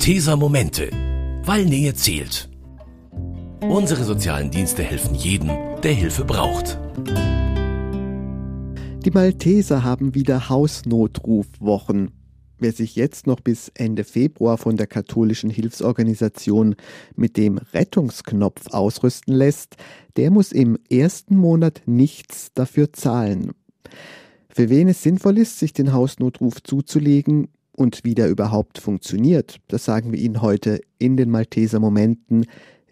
Malteser Momente, weil Nähe zählt. Unsere sozialen Dienste helfen jedem, der Hilfe braucht. Die Malteser haben wieder Hausnotrufwochen. Wer sich jetzt noch bis Ende Februar von der katholischen Hilfsorganisation mit dem Rettungsknopf ausrüsten lässt, der muss im ersten Monat nichts dafür zahlen. Für wen es sinnvoll ist, sich den Hausnotruf zuzulegen und wie der überhaupt funktioniert, das sagen wir Ihnen heute in den Malteser Momenten.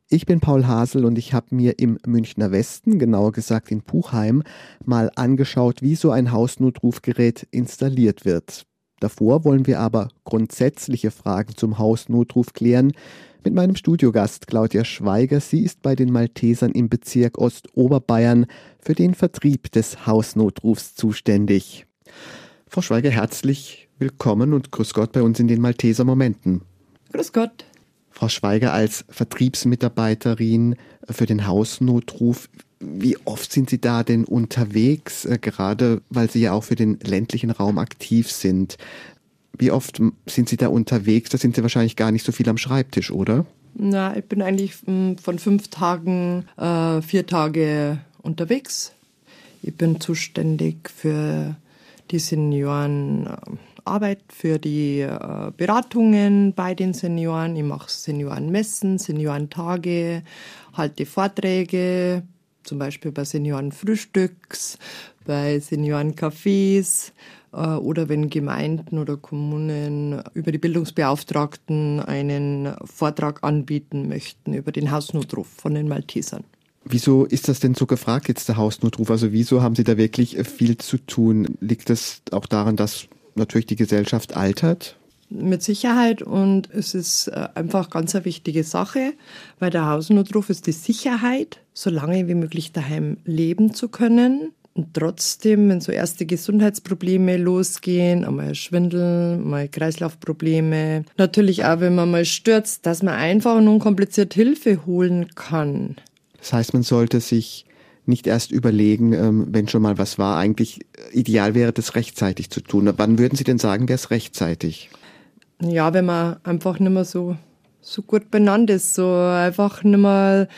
Ich bin Paul Hasel und ich habe mir im Münchner Westen, genauer gesagt in Puchheim, mal angeschaut, wie so ein Hausnotrufgerät installiert wird. Davor wollen wir aber grundsätzliche Fragen zum Hausnotruf klären mit meinem Studiogast Claudia Schweiger. Sie ist bei den Maltesern im Bezirk Ostoberbayern für den Vertrieb des Hausnotrufs zuständig. Frau Schweiger, herzlich willkommen und grüß Gott bei uns in den Malteser Momenten. Grüß Gott. Frau Schweiger als Vertriebsmitarbeiterin für den Hausnotruf. Wie oft sind Sie da denn unterwegs, äh, gerade weil Sie ja auch für den ländlichen Raum aktiv sind? Wie oft sind Sie da unterwegs? Da sind Sie wahrscheinlich gar nicht so viel am Schreibtisch, oder? Na, ich bin eigentlich hm, von fünf Tagen äh, vier Tage unterwegs. Ich bin zuständig für die Seniorenarbeit, für die äh, Beratungen bei den Senioren. Ich mache Seniorenmessen, Seniorentage, halte Vorträge, zum Beispiel bei Seniorenfrühstücks, bei Seniorencafés äh, oder wenn Gemeinden oder Kommunen über die Bildungsbeauftragten einen Vortrag anbieten möchten über den Hausnotruf von den Maltesern. Wieso ist das denn so gefragt jetzt der Hausnotruf? Also wieso haben Sie da wirklich viel zu tun? Liegt das auch daran, dass natürlich die Gesellschaft altert? Mit Sicherheit und es ist äh, einfach ganz eine wichtige Sache, weil der Hausnotruf ist die Sicherheit, so lange wie möglich daheim leben zu können. Und trotzdem, wenn so erste Gesundheitsprobleme losgehen, einmal Schwindel, mal Kreislaufprobleme, natürlich auch, wenn man mal stürzt, dass man einfach und unkompliziert Hilfe holen kann. Das heißt, man sollte sich nicht erst überlegen, ähm, wenn schon mal was war. Eigentlich ideal wäre das rechtzeitig zu tun. Wann würden Sie denn sagen, wäre es rechtzeitig? Ja, wenn man einfach nicht mehr so, so gut benannt ist, so einfach nicht mehr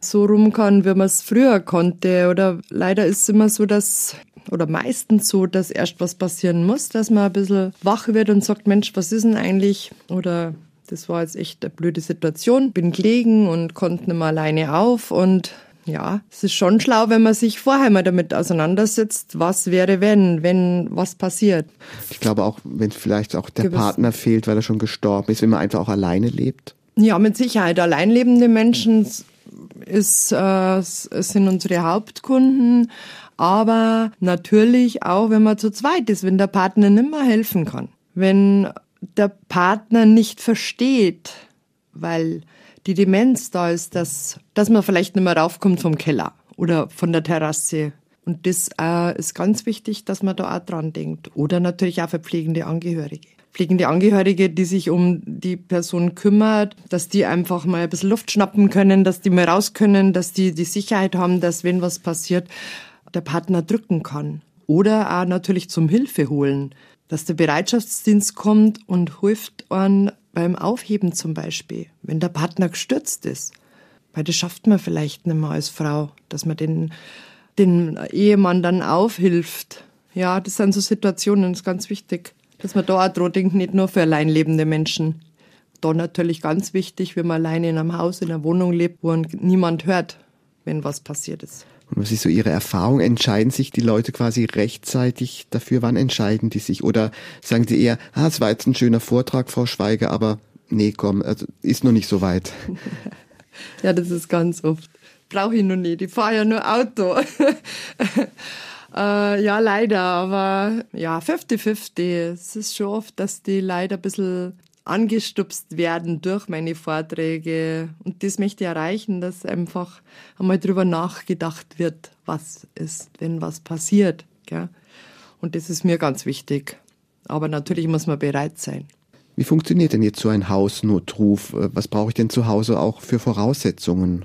so rum kann, wie man es früher konnte. Oder leider ist es immer so, dass oder meistens so, dass erst was passieren muss, dass man ein bisschen wach wird und sagt, Mensch, was ist denn eigentlich? Oder das war jetzt echt eine blöde Situation. Bin gelegen und konnte nicht mehr alleine auf und ja, es ist schon schlau, wenn man sich vorher mal damit auseinandersetzt, was wäre, wenn, wenn was passiert. Ich glaube auch, wenn vielleicht auch der Gewiss. Partner fehlt, weil er schon gestorben ist, wenn man einfach auch alleine lebt. Ja, mit Sicherheit. Alleinlebende Menschen ist, äh, sind unsere Hauptkunden. Aber natürlich auch, wenn man zu zweit ist, wenn der Partner nicht mehr helfen kann. Wenn der Partner nicht versteht, weil die Demenz da ist, dass, dass man vielleicht nicht mehr raufkommt vom Keller oder von der Terrasse. Und das äh, ist ganz wichtig, dass man da auch dran denkt. Oder natürlich auch für pflegende Angehörige. Pflegende Angehörige, die sich um die Person kümmert, dass die einfach mal ein bisschen Luft schnappen können, dass die mal raus können, dass die die Sicherheit haben, dass wenn was passiert, der Partner drücken kann. Oder auch natürlich zum Hilfe holen, dass der Bereitschaftsdienst kommt und hilft an beim Aufheben zum Beispiel, wenn der Partner gestürzt ist. Weil das schafft man vielleicht nicht mehr als Frau, dass man den, den Ehemann dann aufhilft. Ja, das sind so Situationen, das ist ganz wichtig, dass man da auch dran denkt, nicht nur für allein lebende Menschen. Da natürlich ganz wichtig, wenn man alleine in einem Haus, in einer Wohnung lebt, wo niemand hört, wenn was passiert ist. Und was ist so Ihre Erfahrung? Entscheiden sich die Leute quasi rechtzeitig dafür? Wann entscheiden die sich? Oder sagen sie eher, ah, es war jetzt ein schöner Vortrag, Frau Schweiger, aber nee, komm, also ist noch nicht so weit. ja, das ist ganz oft. Brauche ich noch nicht. Ich fahre ja nur Auto. äh, ja, leider, aber ja, 50-50. Es ist schon oft, dass die leider ein bisschen angestupst werden durch meine Vorträge. Und das möchte ich erreichen, dass einfach einmal drüber nachgedacht wird, was ist, wenn was passiert. Gell? Und das ist mir ganz wichtig. Aber natürlich muss man bereit sein. Wie funktioniert denn jetzt so ein Hausnotruf? Was brauche ich denn zu Hause auch für Voraussetzungen?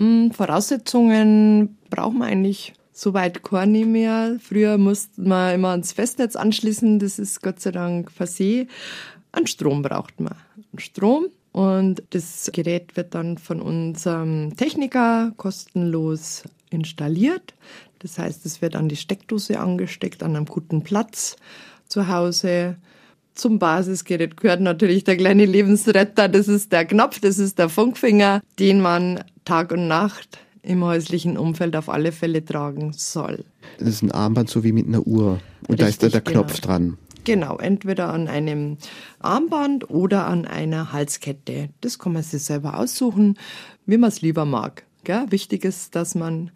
Hm, Voraussetzungen brauchen wir eigentlich soweit keine mehr. Früher musste man immer ans Festnetz anschließen, das ist Gott sei Dank versehen. An Strom braucht man. Strom. Und das Gerät wird dann von unserem Techniker kostenlos installiert. Das heißt, es wird an die Steckdose angesteckt, an einem guten Platz zu Hause. Zum Basisgerät gehört natürlich der kleine Lebensretter. Das ist der Knopf, das ist der Funkfinger, den man Tag und Nacht im häuslichen Umfeld auf alle Fälle tragen soll. Das ist ein Armband so wie mit einer Uhr. Und Richtig, da ist da der Knopf genau. dran. Genau, entweder an einem Armband oder an einer Halskette. Das kann man sich selber aussuchen, wie man es lieber mag. Gell? Wichtig ist, dass man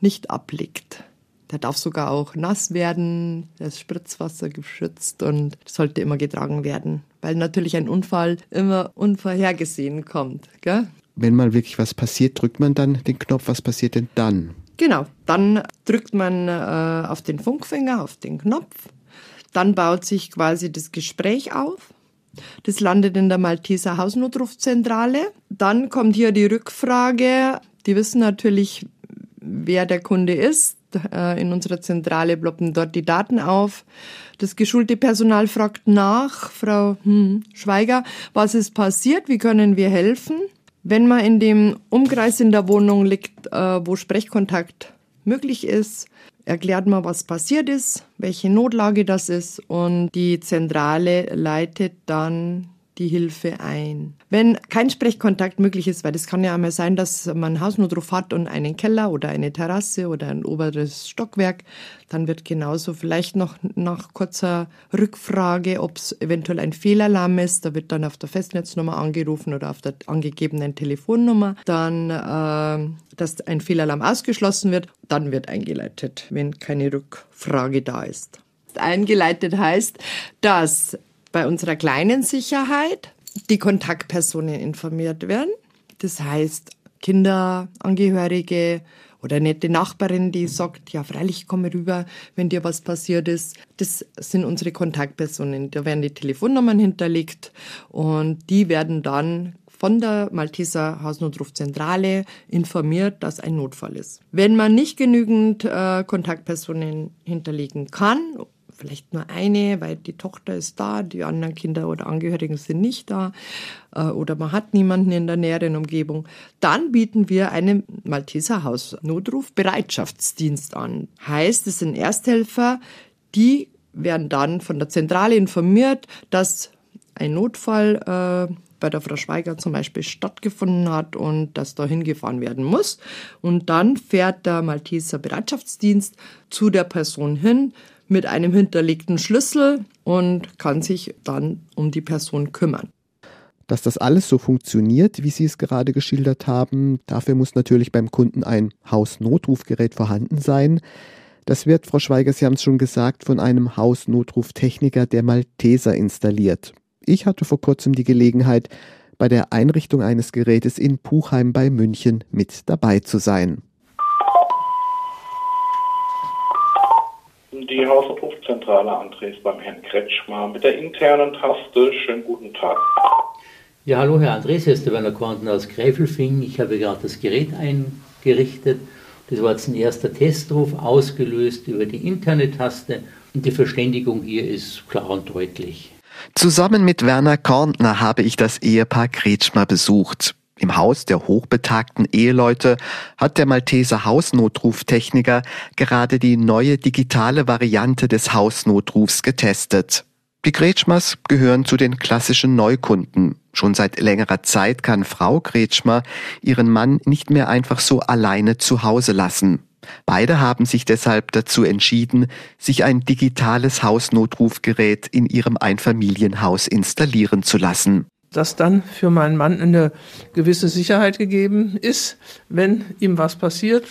nicht ablegt. Der darf sogar auch nass werden, der ist Spritzwasser geschützt und sollte immer getragen werden, weil natürlich ein Unfall immer unvorhergesehen kommt. Gell? Wenn mal wirklich was passiert, drückt man dann den Knopf. Was passiert denn dann? Genau, dann drückt man äh, auf den Funkfinger, auf den Knopf dann baut sich quasi das Gespräch auf. Das landet in der Malteser Hausnotrufzentrale. Dann kommt hier die Rückfrage. Die wissen natürlich, wer der Kunde ist. Äh, in unserer Zentrale ploppen dort die Daten auf. Das geschulte Personal fragt nach, Frau hm, Schweiger, was ist passiert, wie können wir helfen? Wenn man in dem Umkreis in der Wohnung liegt, äh, wo Sprechkontakt möglich ist, erklärt man, was passiert ist, welche Notlage das ist und die Zentrale leitet dann die Hilfe ein. Wenn kein Sprechkontakt möglich ist, weil das kann ja einmal sein, dass man Hausnotruf hat und einen Keller oder eine Terrasse oder ein oberes Stockwerk, dann wird genauso vielleicht noch nach kurzer Rückfrage, ob es eventuell ein Fehlalarm ist, da wird dann auf der Festnetznummer angerufen oder auf der angegebenen Telefonnummer, dann, äh, dass ein Fehlalarm ausgeschlossen wird, dann wird eingeleitet, wenn keine Rückfrage da ist. Eingeleitet heißt, dass bei unserer kleinen Sicherheit die Kontaktpersonen informiert werden. Das heißt, Kinder, Angehörige oder nette Nachbarin, die sagt, ja, freilich komme rüber, wenn dir was passiert ist. Das sind unsere Kontaktpersonen. Da werden die Telefonnummern hinterlegt und die werden dann von der Malteser Hausnotrufzentrale informiert, dass ein Notfall ist. Wenn man nicht genügend äh, Kontaktpersonen hinterlegen kann vielleicht nur eine, weil die Tochter ist da, die anderen Kinder oder Angehörigen sind nicht da äh, oder man hat niemanden in der näheren Umgebung, dann bieten wir einen Malteser Hausnotruf-Bereitschaftsdienst an. Heißt, es sind Ersthelfer, die werden dann von der Zentrale informiert, dass ein Notfall äh, bei der Frau Schweiger zum Beispiel stattgefunden hat und dass da hingefahren werden muss. Und dann fährt der Malteser Bereitschaftsdienst zu der Person hin, mit einem hinterlegten Schlüssel und kann sich dann um die Person kümmern. Dass das alles so funktioniert, wie Sie es gerade geschildert haben, dafür muss natürlich beim Kunden ein Hausnotrufgerät vorhanden sein. Das wird, Frau Schweiger, Sie haben es schon gesagt, von einem Hausnotruftechniker der Malteser installiert. Ich hatte vor kurzem die Gelegenheit, bei der Einrichtung eines Gerätes in Puchheim bei München mit dabei zu sein. Die Hausnotrufzentrale Andres beim Herrn Kretschmer mit der internen Taste. Schönen guten Tag. Ja, hallo Herr Andres, hier ist der Werner Kornten aus Gräfelfing. Ich habe gerade das Gerät eingerichtet. Das war jetzt ein erster Testruf, ausgelöst über die interne Taste. Und die Verständigung hier ist klar und deutlich. Zusammen mit Werner Korntner habe ich das Ehepaar Kretschmer besucht. Im Haus der hochbetagten Eheleute hat der Malteser Hausnotruftechniker gerade die neue digitale Variante des Hausnotrufs getestet. Die Kretschmers gehören zu den klassischen Neukunden. Schon seit längerer Zeit kann Frau Kretschmer ihren Mann nicht mehr einfach so alleine zu Hause lassen. Beide haben sich deshalb dazu entschieden, sich ein digitales Hausnotrufgerät in ihrem Einfamilienhaus installieren zu lassen dass dann für meinen Mann eine gewisse Sicherheit gegeben ist, wenn ihm was passiert,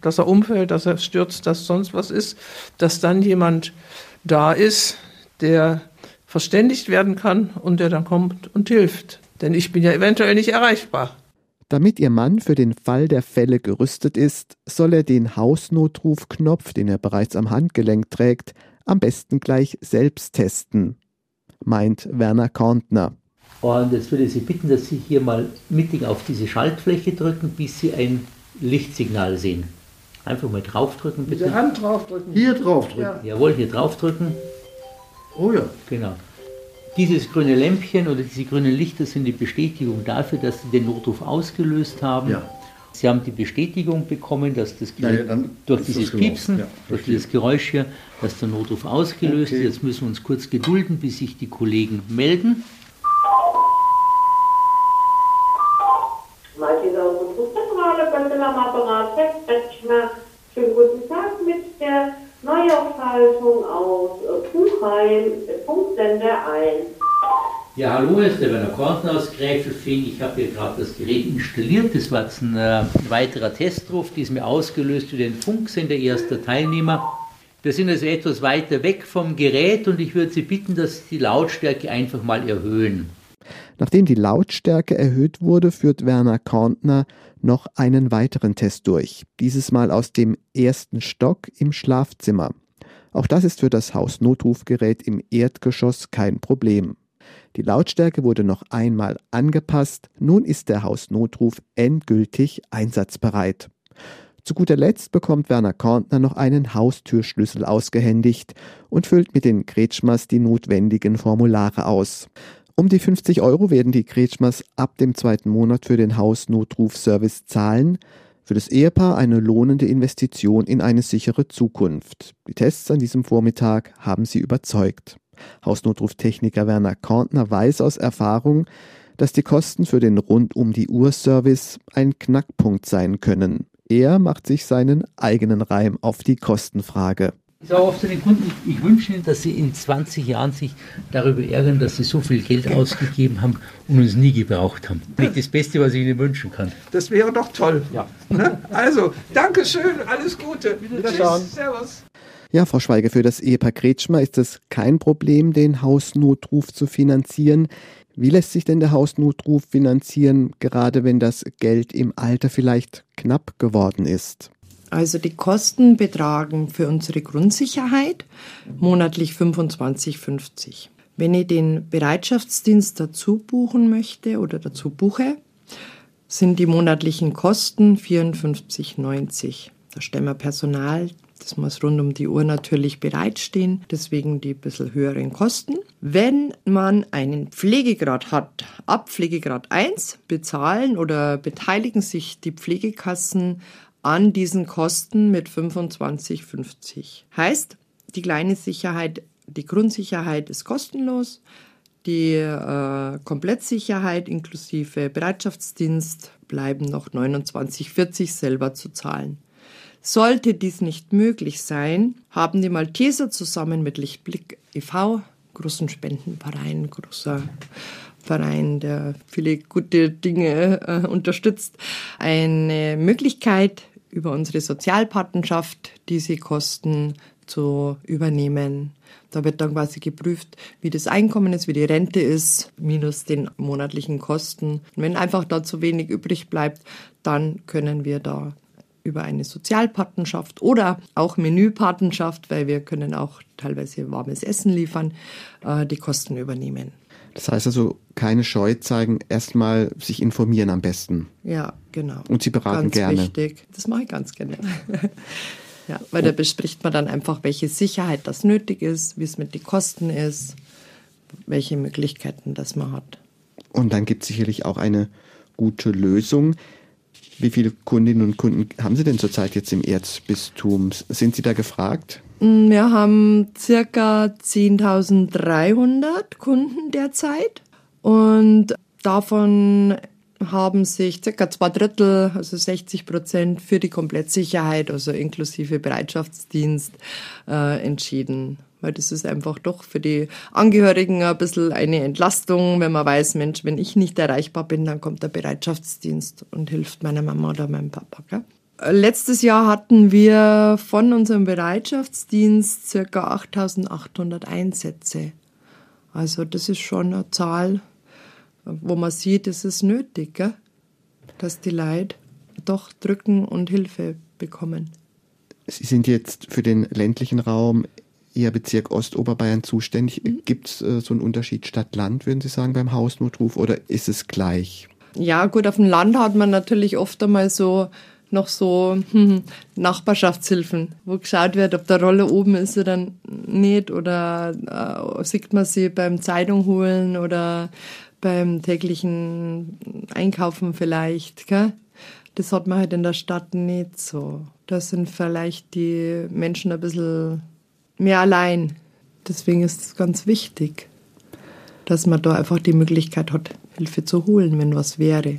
dass er umfällt, dass er stürzt, dass sonst was ist, dass dann jemand da ist, der verständigt werden kann und der dann kommt und hilft. Denn ich bin ja eventuell nicht erreichbar. Damit Ihr Mann für den Fall der Fälle gerüstet ist, soll er den Hausnotrufknopf, den er bereits am Handgelenk trägt, am besten gleich selbst testen, meint Werner Korntner. Und jetzt würde ich Sie bitten, dass Sie hier mal mittig auf diese Schaltfläche drücken, bis Sie ein Lichtsignal sehen. Einfach mal draufdrücken, bitte. Mit der Hand draufdrücken. Hier draufdrücken. Ja. Jawohl, hier draufdrücken. Oh ja. Genau. Dieses grüne Lämpchen oder diese grünen Lichter sind die Bestätigung dafür, dass Sie den Notruf ausgelöst haben. Ja. Sie haben die Bestätigung bekommen, dass das Ja, ja, durch dieses das gelaufen. Piepsen, Ja, durch dieses Geräusch hier, dass der Notruf ausgelöst Okay. ist. Jetzt müssen wir uns kurz gedulden, bis sich die Kollegen melden. Am Apparat, Herr Kretschmer. Schönen guten Tag mit der Neuaufschaltung aus äh, Buchheim, äh, Funksender 1. Ja, hallo, hier ist der Werner Korten aus Gräfelfing. Ich habe hier gerade das Gerät installiert. Das war jetzt ein äh, weiterer Testruf, die ist mir ausgelöst über den Funksender erster Teilnehmer. Wir sind also etwas weiter weg vom Gerät und ich würde Sie bitten, dass Sie die Lautstärke einfach mal erhöhen. Nachdem die Lautstärke erhöht wurde, führt Werner Korntner noch einen weiteren Test durch. Dieses Mal aus dem ersten Stock im Schlafzimmer. Auch das ist für das Hausnotrufgerät im Erdgeschoss kein Problem. Die Lautstärke wurde noch einmal angepasst. Nun ist der Hausnotruf endgültig einsatzbereit. Zu guter Letzt bekommt Werner Korntner noch einen Haustürschlüssel ausgehändigt und füllt mit den Kretschmers die notwendigen Formulare aus. Um die 50 Euro werden die Kretschmers ab dem zweiten Monat für den Hausnotrufservice zahlen. Für das Ehepaar eine lohnende Investition in eine sichere Zukunft. Die Tests an diesem Vormittag haben sie überzeugt. Hausnotruftechniker Werner Korntner weiß aus Erfahrung, dass die Kosten für den Rund-um-die-Uhr-Service ein Knackpunkt sein können. Er macht sich seinen eigenen Reim auf die Kostenfrage. Ich sage oft zu den Kunden, ich wünsche Ihnen, dass Sie in 20 Jahren sich darüber ärgern, dass Sie so viel Geld ausgegeben haben und uns nie gebraucht haben. Nicht das Beste, was ich Ihnen wünschen kann. Das wäre doch toll. Ja. Ne? Also, Dankeschön, alles Gute. Tschüss, Servus. Ja, Frau Schweiger, für das Ehepaar Kretschmer ist es kein Problem, den Hausnotruf zu finanzieren. Wie lässt sich denn der Hausnotruf finanzieren, gerade wenn das Geld im Alter vielleicht knapp geworden ist? Also die Kosten betragen für unsere Grundsicherheit monatlich 25,50. Wenn ich den Bereitschaftsdienst dazu buchen möchte oder dazu buche, sind die monatlichen Kosten 54,90. Da stellen wir Personal, das muss rund um die Uhr natürlich bereitstehen, deswegen die bisschen höheren Kosten. Wenn man einen Pflegegrad hat, ab Pflegegrad 1 bezahlen oder beteiligen sich die Pflegekassen an diesen Kosten mit 25,50. Heißt, die kleine Sicherheit, die Grundsicherheit ist kostenlos, die äh, Komplettsicherheit inklusive Bereitschaftsdienst bleiben noch 29,40 selber zu zahlen. Sollte dies nicht möglich sein, haben die Malteser zusammen mit Lichtblick e.V., großen Spendenverein, großer Verein, der viele gute Dinge äh, unterstützt, eine Möglichkeit, über unsere Sozialpartnerschaft diese Kosten zu übernehmen. Da wird dann quasi geprüft, wie das Einkommen ist, wie die Rente ist, minus den monatlichen Kosten. Und wenn einfach da zu wenig übrig bleibt, dann können wir da über eine Sozialpartnerschaft oder auch Menüpartnerschaft, weil wir können auch teilweise warmes Essen liefern, äh, die Kosten übernehmen. Das heißt also, keine Scheu zeigen, erstmal sich informieren am besten. Ja, genau. Und Sie beraten ganz gerne. wichtig. Das mache ich ganz gerne. ja, weil da bespricht man dann einfach, welche Sicherheit das nötig ist, wie es mit den Kosten ist, welche Möglichkeiten das man hat. Und dann gibt es sicherlich auch eine gute Lösung. Wie viele Kundinnen und Kunden haben Sie denn zurzeit jetzt im Erzbistum? Sind Sie da gefragt? Wir haben circa 10.300 Kunden derzeit und davon haben sich circa zwei Drittel, also 60 Prozent für die Komplettsicherheit, also inklusive Bereitschaftsdienst, äh, entschieden. Weil das ist einfach doch für die Angehörigen ein bisschen eine Entlastung, wenn man weiß, Mensch, wenn ich nicht erreichbar bin, dann kommt der Bereitschaftsdienst und hilft meiner Mama oder meinem Papa. Gell? Letztes Jahr hatten wir von unserem Bereitschaftsdienst circa 8800 Einsätze. Also das ist schon eine Zahl, wo man sieht, es ist nötig, gell? dass die Leute doch drücken und Hilfe bekommen. Sie sind jetzt für den ländlichen Raum Ihr Bezirk Ostoberbayern zuständig. Gibt es äh, so einen Unterschied Stadt-Land, würden Sie sagen, beim Hausnotruf oder ist es gleich? Ja, gut, auf dem Land hat man natürlich oft einmal so noch so hm, Nachbarschaftshilfen, wo geschaut wird, ob der Roller oben ist oder nicht oder äh, sieht man sie beim Zeitung holen oder beim täglichen Einkaufen vielleicht. Gell? Das hat man halt in der Stadt nicht so. Da sind vielleicht die Menschen ein bisschen mehr allein. Deswegen ist es ganz wichtig, dass man da einfach die Möglichkeit hat, Hilfe zu holen, wenn was wäre.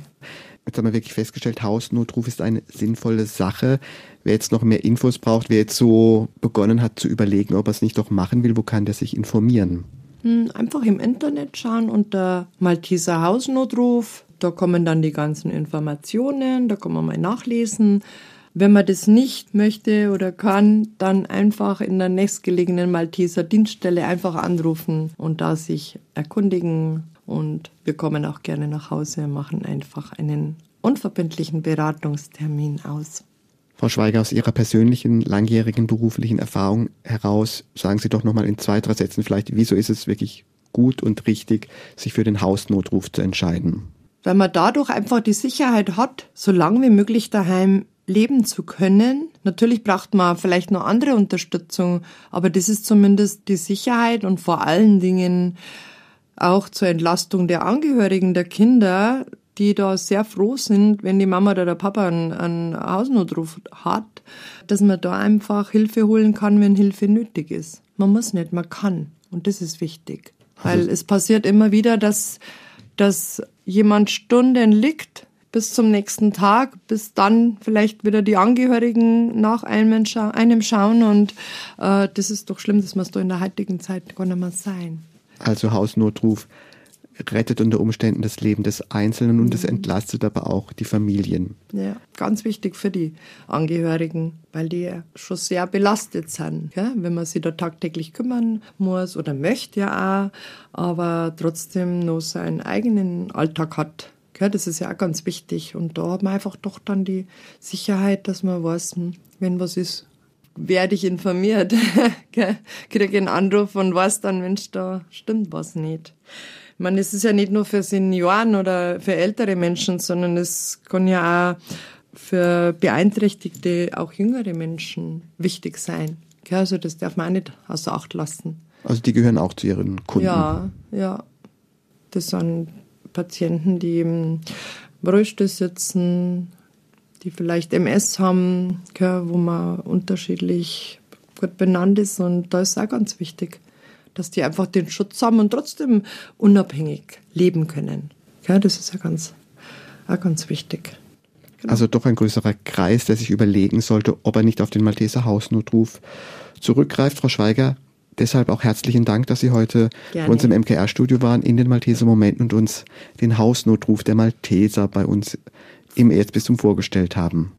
Jetzt haben wir wirklich festgestellt, Hausnotruf ist eine sinnvolle Sache. Wer jetzt noch mehr Infos braucht, wer jetzt so begonnen hat zu überlegen, ob er es nicht doch machen will, wo kann der sich informieren? Hm, einfach im Internet schauen unter Malteser Hausnotruf. Da kommen dann die ganzen Informationen, da kann man mal nachlesen. Wenn man das nicht möchte oder kann, dann einfach in der nächstgelegenen Malteser Dienststelle einfach anrufen und da sich erkundigen. Und wir kommen auch gerne nach Hause machen einfach einen unverbindlichen Beratungstermin aus. Frau Schweiger, aus Ihrer persönlichen, langjährigen beruflichen Erfahrung heraus, sagen Sie doch nochmal in zwei, drei Sätzen vielleicht, wieso ist es wirklich gut und richtig, sich für den Hausnotruf zu entscheiden? Weil man dadurch einfach die Sicherheit hat, so lange wie möglich daheim leben zu können. Natürlich braucht man vielleicht noch andere Unterstützung, aber das ist zumindest die Sicherheit und vor allen Dingen auch zur Entlastung der Angehörigen der Kinder, die da sehr froh sind, wenn die Mama oder der Papa einen, einen Hausnotruf hat, dass man da einfach Hilfe holen kann, wenn Hilfe nötig ist. Man muss nicht, man kann. Und das ist wichtig. Weil also es passiert immer wieder, dass, dass jemand Stunden liegt bis zum nächsten Tag, bis dann vielleicht wieder die Angehörigen nach einem, scha einem schauen. Und äh, das ist doch schlimm, das muss doch in der heutigen Zeit gar nicht mehr sein. Also Hausnotruf rettet unter Umständen das Leben des Einzelnen und es mhm. entlastet aber auch die Familien. Ja, ganz wichtig für die Angehörigen, weil die ja schon sehr belastet sind, gell? wenn man sich da tagtäglich kümmern muss oder möchte ja auch, aber trotzdem noch seinen eigenen Alltag hat. Gell? Das ist ja auch ganz wichtig und da hat man einfach doch dann die Sicherheit, dass man weiß, hm, wenn was ist, werde ich informiert. Kriege einen Anruf und weiß dann, Mensch, da stimmt was nicht. Ich meine, es ist ja nicht nur für Senioren oder für ältere Menschen, sondern es kann ja auch für beeinträchtigte, auch jüngere Menschen wichtig sein. Also das darf man auch nicht außer Acht lassen. Also die gehören auch zu ihren Kunden? Ja, ja. Das sind Patienten, die im Rollstuhl sitzen, die vielleicht MS haben, wo man unterschiedlich gut benannt ist. Und da ist auch ganz wichtig, dass die einfach den Schutz haben und trotzdem unabhängig leben können. Ja, das ist ja ganz, auch ganz wichtig. Genau. Also doch ein größerer Kreis, der sich überlegen sollte, ob er nicht auf den Malteser Hausnotruf zurückgreift. Frau Schweiger, deshalb auch herzlichen Dank, dass Sie heute Gerne. bei uns im MKR-Studio waren, in den Malteser Momenten und uns den Hausnotruf der Malteser bei uns im Erzbistum vorgestellt haben.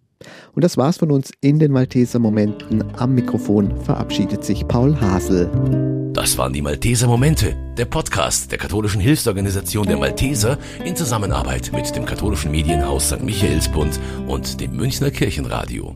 Und das war's von uns in den Malteser Momenten. Am Mikrofon verabschiedet sich Paul Hasel. Das waren die Malteser Momente, der Podcast der katholischen Hilfsorganisation der Malteser in Zusammenarbeit mit dem katholischen Medienhaus St. Michaelsbund und dem Münchner Kirchenradio.